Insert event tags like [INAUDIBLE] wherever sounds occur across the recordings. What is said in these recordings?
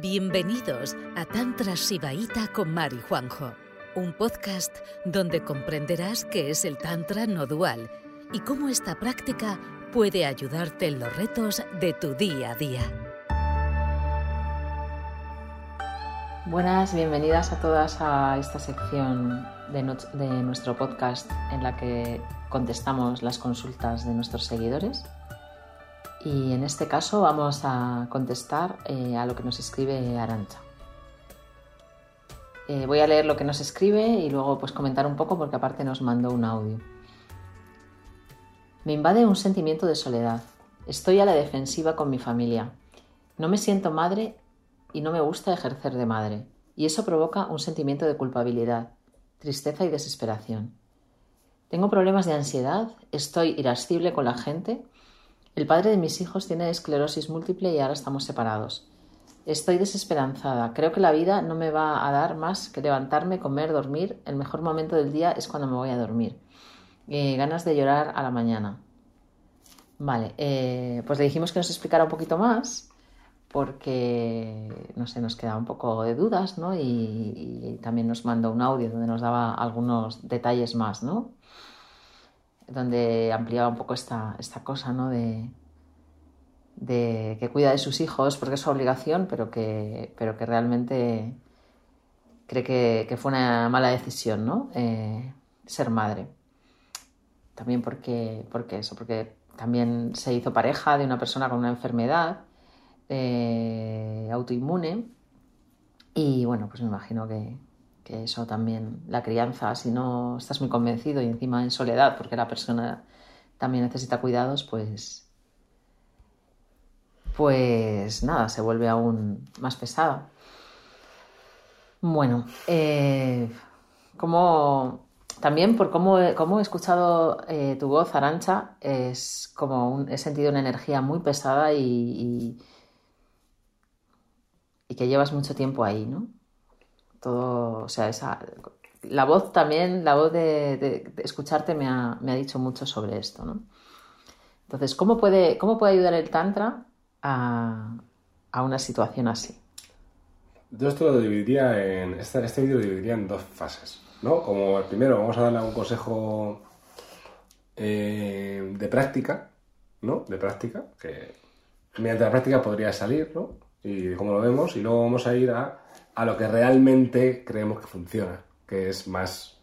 Bienvenidos a Tantra Sibaíta con Mari Juanjo, un podcast donde comprenderás qué es el Tantra no dual y cómo esta práctica puede ayudarte en los retos de tu día a día. Buenas, bienvenidas a todas a esta sección de, nuestro podcast en la que contestamos las consultas de nuestros seguidores. Y en este caso vamos a contestar eh, a lo que nos escribe Arancha. Eh, voy a leer lo que nos escribe y luego pues comentar un poco porque aparte nos mandó un audio. Me invade un sentimiento de soledad. Estoy a la defensiva con mi familia. No me siento madre y no me gusta ejercer de madre. Y eso provoca un sentimiento de culpabilidad, tristeza y desesperación. Tengo problemas de ansiedad, estoy irascible con la gente el padre de mis hijos tiene esclerosis múltiple y ahora estamos separados. Estoy desesperanzada. Creo que la vida no me va a dar más que levantarme, comer, dormir. El mejor momento del día es cuando me voy a dormir. Eh, ganas de llorar a la mañana. Vale, eh, pues le dijimos que nos explicara un poquito más porque, no sé, nos queda un poco de dudas, ¿no? Y, y, también nos mandó un audio donde nos daba algunos detalles más, ¿no? Donde ampliaba un poco esta, esta cosa, ¿no? De, de, que cuida de sus hijos porque es su obligación, pero que, pero que realmente cree que, fue una mala decisión, ¿no? Eh, ser madre. También porque, porque eso, porque también se hizo pareja de una persona con una enfermedad eh, autoinmune y bueno, pues me imagino que, que eso también, la crianza, si no estás muy convencido y encima en soledad, porque la persona también necesita cuidados, pues, pues nada, se vuelve aún más pesada. Bueno, eh, como también por cómo, he escuchado eh, tu voz, Arancha, es como he sentido una energía muy pesada y, y que llevas mucho tiempo ahí, ¿no? Todo, o sea, esa, la voz también, la voz de, escucharte me ha, dicho mucho sobre esto, ¿no? Entonces, ¿cómo puede, cómo puede ayudar el Tantra a, una situación así? Yo esto lo dividiría en, este, este vídeo lo dividiría en dos fases, ¿no? Como el primero, vamos a darle un consejo eh, de práctica, ¿no? De práctica, que mediante la práctica podría salir, ¿no? Y cómo lo vemos, y luego vamos a ir a a lo que realmente creemos que funciona, que es más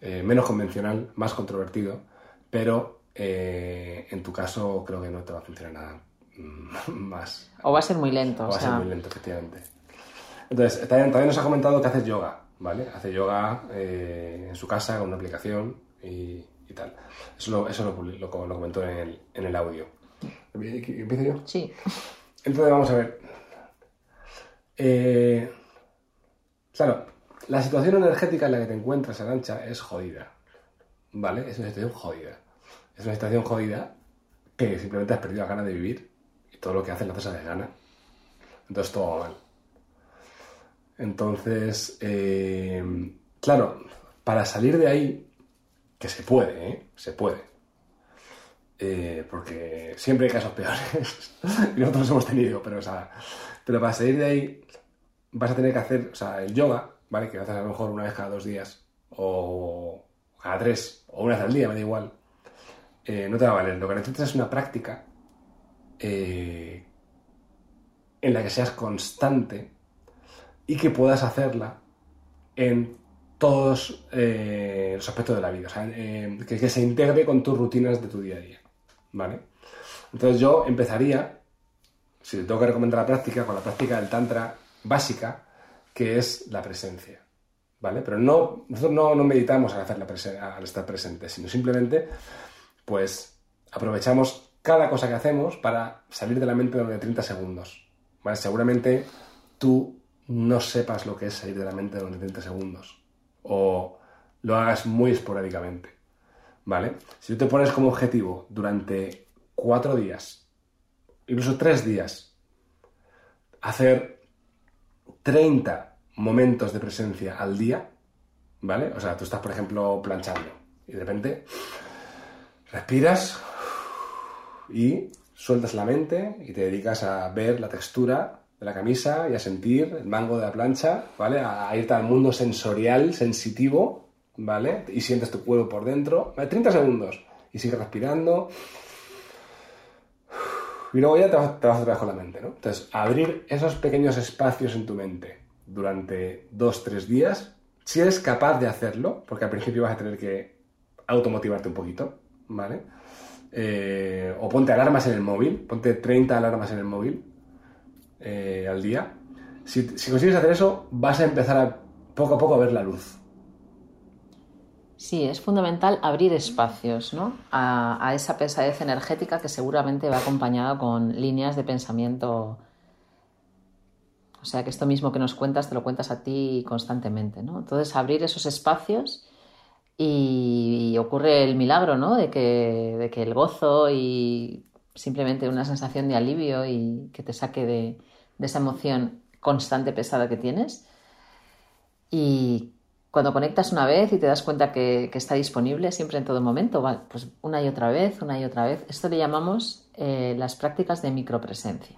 eh, menos convencional, más controvertido, pero eh, en tu caso creo que no te va a funcionar nada mm, [LAUGHS] más. O va a ser muy lento. O va a ser muy lento, efectivamente. Entonces, también, nos ha comentado que haces yoga, ¿vale? Hace yoga eh, en su casa con una aplicación y, tal. Eso, lo, eso lo, lo, comentó en el, en el audio. ¿Empiezo yo? Sí. Entonces, vamos a ver. Eh, Claro, la situación energética en la que te encuentras, Arancha, es jodida. ¿Vale? Es una situación jodida. Es una situación jodida que simplemente has perdido la gana de vivir y todo lo que haces lo haces a gana. Entonces todo mal. Entonces, eh, claro, para salir de ahí, que se puede, ¿eh? Se puede. Eh, porque siempre hay casos peores [LAUGHS] y nosotros hemos tenido, pero, o sea, pero para salir de ahí vas a tener que hacer, o sea, el yoga, ¿vale? Que lo haces a lo mejor una vez cada dos días, o cada tres, o una vez al día, me da igual. Eh, no te va a valer. Lo que necesitas es una práctica eh, en la que seas constante y que puedas hacerla en todos eh, los aspectos de la vida. O sea, que, se integre con tus rutinas de tu día a día. ¿Vale? Entonces yo empezaría, si te tengo que recomendar la práctica, con la práctica del Tantra básica, que es la presencia. ¿Vale? Pero no, nosotros no, no meditamos al, hacer la al estar presente, sino simplemente, pues, aprovechamos cada cosa que hacemos para salir de la mente durante 30 segundos. ¿Vale? Seguramente tú no sepas lo que es salir de la mente durante 30 segundos. O lo hagas muy esporádicamente. ¿Vale? Si tú te pones como objetivo durante cuatro días, incluso tres días, hacer 30 momentos de presencia al día, ¿vale? O sea, tú estás, por ejemplo, planchando y de repente respiras y sueltas la mente y te dedicas a ver la textura de la camisa y a sentir el mango de la plancha, ¿vale? A, irte al mundo sensorial, sensitivo, ¿vale? Y sientes tu cuerpo por dentro. 30 segundos. Y sigue respirando. Y luego ya te vas, te vas con la mente, ¿no? Entonces, abrir esos pequeños espacios en tu mente durante dos, tres días, si eres capaz de hacerlo, porque al principio vas a tener que automotivarte un poquito, ¿vale? Eh, o ponte alarmas en el móvil, ponte 30 alarmas en el móvil eh, al día. Si, consigues hacer eso, vas a empezar a poco a poco a ver la luz. Sí, es fundamental abrir espacios ¿no? a, esa pesadez energética que seguramente va acompañada con líneas de pensamiento. O sea, que esto mismo que nos cuentas te lo cuentas a ti constantemente. ¿no? Entonces, abrir esos espacios y ocurre el milagro, ¿no? De que, de que el gozo y simplemente una sensación de alivio y que te saque de, esa emoción constante, pesada que tienes. Y cuando conectas una vez y te das cuenta que, está disponible siempre en todo momento, pues una y otra vez, una y otra vez. Esto le llamamos eh, las prácticas de micropresencia.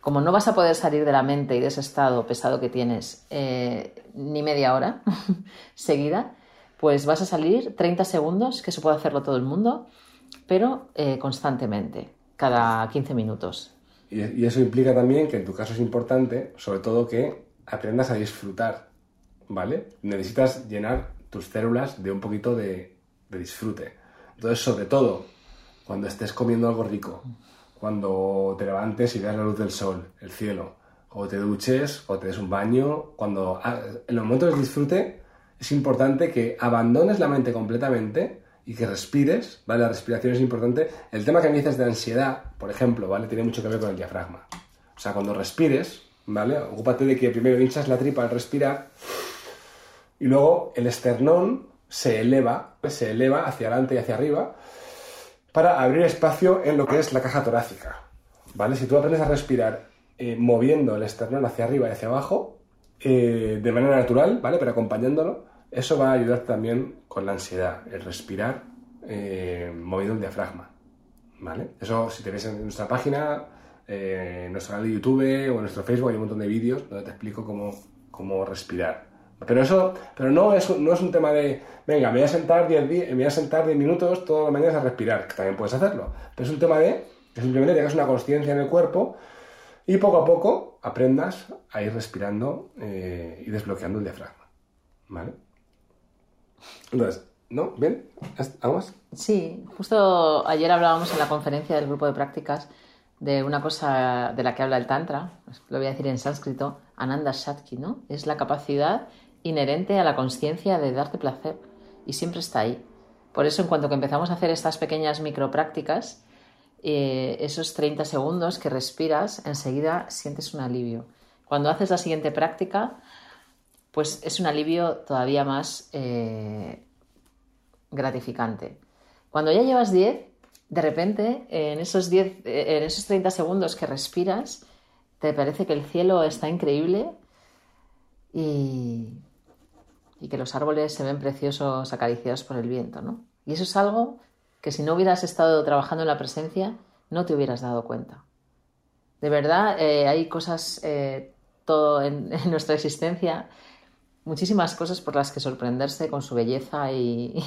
Como no vas a poder salir de la mente y de ese estado pesado que tienes eh, ni media hora [LAUGHS] seguida, pues vas a salir 30 segundos, que eso puede hacerlo todo el mundo, pero eh, constantemente, cada 15 minutos. Y, eso implica también que en tu caso es importante, sobre todo que aprendas a disfrutar, ¿vale? Necesitas llenar tus células de un poquito de, de disfrute. Entonces, sobre todo, cuando estés comiendo algo rico, cuando te levantes y veas la luz del sol, el cielo, o te duches, o te des un baño, cuando ah, en los momentos de disfrute es importante que abandones la mente completamente y que respires, ¿vale? La respiración es importante. El tema que me dices de ansiedad, por ejemplo, ¿vale? Tiene mucho que ver con el diafragma. O sea, cuando respires, ¿vale? Ocúpate de que primero hinchas la tripa al respirar y luego el esternón se eleva, se eleva hacia adelante y hacia arriba para abrir espacio en lo que es la caja torácica, ¿vale? Si tú aprendes a respirar eh, moviendo el esternón hacia arriba y hacia abajo, eh, de manera natural, ¿vale? Pero acompañándolo, eso va a ayudar también con la ansiedad, el respirar eh, moviendo el diafragma. ¿Vale? Eso, si te ves en nuestra página, en nuestro canal de YouTube o en nuestro Facebook, hay un montón de vídeos donde te explico cómo, cómo respirar. Pero eso pero no, es, no es un tema de, venga, me voy a sentar 10 me voy a sentar 10 minutos todas las mañanas a respirar, que también puedes hacerlo. Pero es un tema de que simplemente tengas una conciencia en el cuerpo y poco a poco aprendas a ir respirando eh, y desbloqueando el diafragma. ¿Vale? Entonces, ¿no? ¿Bien? ¿Vamos? Sí, justo ayer hablábamos en la conferencia del grupo de prácticas de una cosa de la que habla el Tantra, lo voy a decir en sánscrito, Ananda Shakti, ¿no? Es la capacidad inherente a la conciencia de darte placer y siempre está ahí. Por eso, en cuanto que empezamos a hacer estas pequeñas microprácticas, eh, esos 30 segundos que respiras, enseguida sientes un alivio. Cuando haces la siguiente práctica, pues es un alivio todavía más eh, gratificante. Cuando ya llevas 10, de repente, en esos, 10, en esos 30 segundos que respiras, te parece que el cielo está increíble y, y, que los árboles se ven preciosos acariciados por el viento, ¿no? Y eso es algo que si no hubieras estado trabajando en la presencia, no te hubieras dado cuenta. De verdad, eh, hay cosas eh, todo en, [LAUGHS] nuestra existencia muchísimas cosas por las que sorprenderse con su belleza y,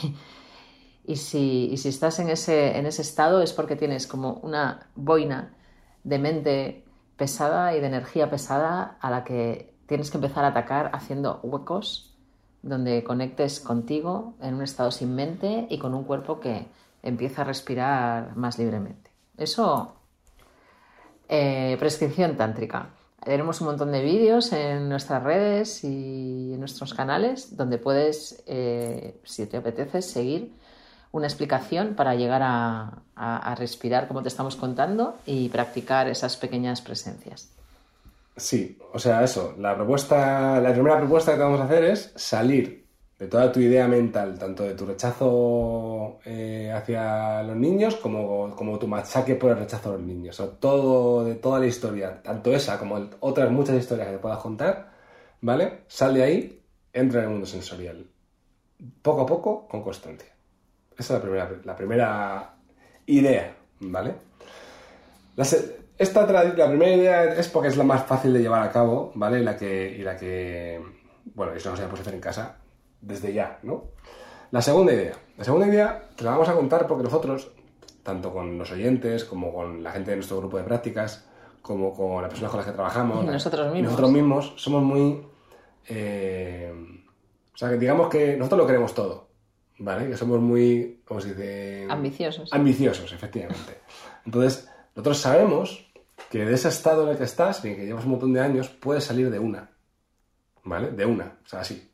y, [LAUGHS] si, si, estás en ese, en ese estado es porque tienes como una boina de mente pesada y de energía pesada a la que tienes que empezar a atacar haciendo huecos donde conectes contigo en un estado sin mente y con un cuerpo que empieza a respirar más libremente. Eso, eh, prescripción tántrica. Tenemos un montón de vídeos en nuestras redes y en nuestros canales donde puedes, eh, si te apetece, seguir una explicación para llegar a, respirar como te estamos contando y practicar esas pequeñas presencias. Sí, o sea, eso. La propuesta, la primera propuesta que te vamos a hacer es salir de toda tu idea mental, tanto de tu rechazo eh, hacia los niños como, como, tu machaque por el rechazo a los niños. O todo, de toda la historia, tanto esa como otras muchas historias que te puedas contar, ¿vale? Sal de ahí, entra en el mundo sensorial. Poco a poco, con constancia. Esa es la primera, la primera idea, ¿vale? Esta la primera idea es porque es la más fácil de llevar a cabo, ¿vale? La que, y la que, bueno, eso no se puede hacer en casa desde ya, ¿no? La segunda idea. La segunda idea te la vamos a contar porque nosotros, tanto con los oyentes como con la gente de nuestro grupo de prácticas, como con las personas con las que trabajamos, [LAUGHS] nosotros mismos, nosotros mismos somos muy... Eh, o sea, que digamos que nosotros lo queremos todo, ¿vale? Que somos muy, ¿cómo se dice? Ambiciosos. Ambiciosos, efectivamente. Entonces, nosotros sabemos que de ese estado en el que estás, bien que llevas un montón de años, puedes salir de una. ¿Vale? De una, o sea, así.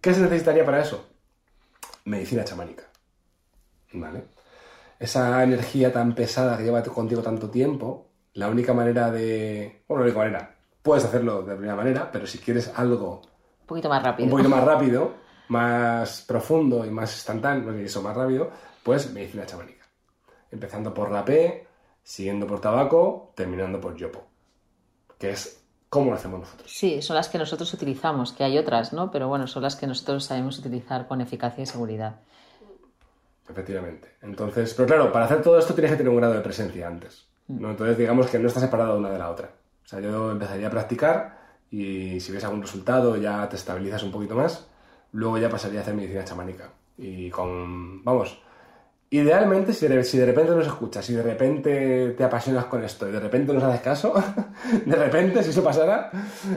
¿Qué se necesitaría para eso? Medicina chamánica. ¿Vale? Esa energía tan pesada que lleva contigo tanto tiempo, la única manera de... Bueno, la única manera. Puedes hacerlo de primera manera, pero si quieres algo... Un poquito más rápido. Un poquito más [LAUGHS] rápido, más profundo y más instantáneo, y eso más rápido, pues medicina chamánica. Empezando por la P, siguiendo por tabaco, terminando por yopo, que es cómo lo hacemos nosotros. Sí, son las que nosotros utilizamos, que hay otras, ¿no? Pero bueno, son las que nosotros sabemos utilizar con eficacia y seguridad. Efectivamente. Entonces, pero claro, para hacer todo esto tienes que tener un grado de presencia antes. Mm. ¿no? Entonces, digamos que no está separado una de la otra. O sea, yo empezaría a practicar y si ves algún resultado ya te estabilizas un poquito más. Luego ya pasaría a hacer medicina chamánica. Y con, vamos, Idealmente, si de, repente nos escuchas, si de repente te apasionas con esto y de repente nos haces caso, [LAUGHS] de repente, si eso pasara,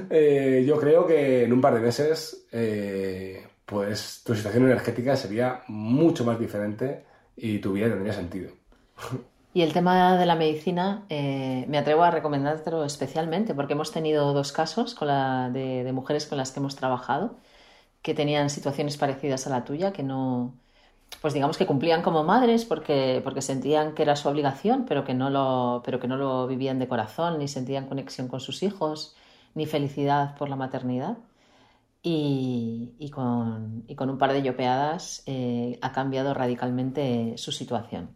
eh, yo creo que en un par de meses, eh, pues tu situación energética sería mucho más diferente y tu vida tendría sentido. [LAUGHS] Y el tema de la medicina, eh, me atrevo a recomendártelo especialmente porque hemos tenido dos casos con la, de mujeres con las que hemos trabajado que tenían situaciones parecidas a la tuya, que no, pues digamos que cumplían como madres porque, porque sentían que era su obligación, pero que, no lo, pero que no lo vivían de corazón, ni sentían conexión con sus hijos, ni felicidad por la maternidad. Y, y, con, y con, un par de yopeadas eh, ha cambiado radicalmente su situación.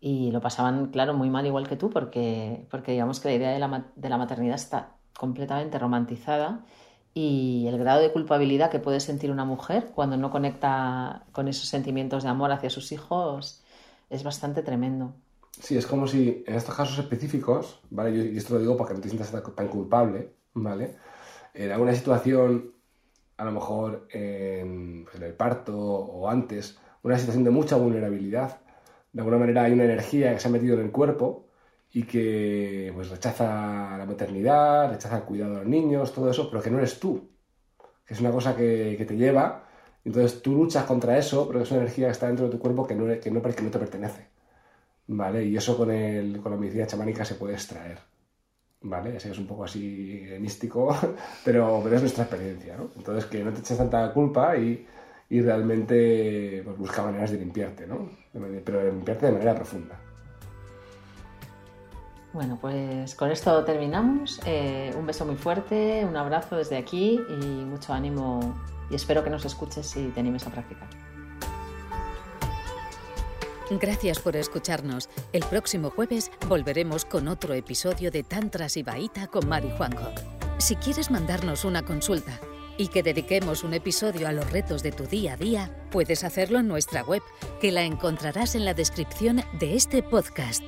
Y lo pasaban, claro, muy mal igual que tú, porque, porque digamos que la idea de la, de la maternidad está completamente romantizada y el grado de culpabilidad que puede sentir una mujer cuando no conecta con esos sentimientos de amor hacia sus hijos es bastante tremendo. Sí, es como si en estos casos específicos, ¿vale? y esto lo digo para que no te sientas tan culpable, ¿vale? En alguna situación, a lo mejor en, pues, en el parto o antes, una situación de mucha vulnerabilidad, de alguna manera hay una energía que se ha metido en el cuerpo y que pues, rechaza la maternidad, rechaza el cuidado de los niños, todo eso, pero que no eres tú, que es una cosa que, que te lleva, entonces tú luchas contra eso, pero es una energía que está dentro de tu cuerpo que no, que no, que no te pertenece, ¿vale? Y eso con, el, con la medicina chamánica se puede extraer, ¿vale? Así es un poco así místico, [LAUGHS] pero, pero es nuestra experiencia, ¿no? Entonces que no te eches tanta culpa y, y realmente pues, busca maneras de limpiarte, ¿no? Pero de limpiarte de manera profunda. Bueno, pues con esto terminamos. Eh, un beso muy fuerte, un abrazo desde aquí y mucho ánimo y espero que nos escuches y te animes a practicar. Gracias por escucharnos. El próximo jueves volveremos con otro episodio de Tantras y Baita con Mari Juanjo. Si quieres mandarnos una consulta y que dediquemos un episodio a los retos de tu día a día, puedes hacerlo en nuestra web, que la encontrarás en la descripción de este podcast.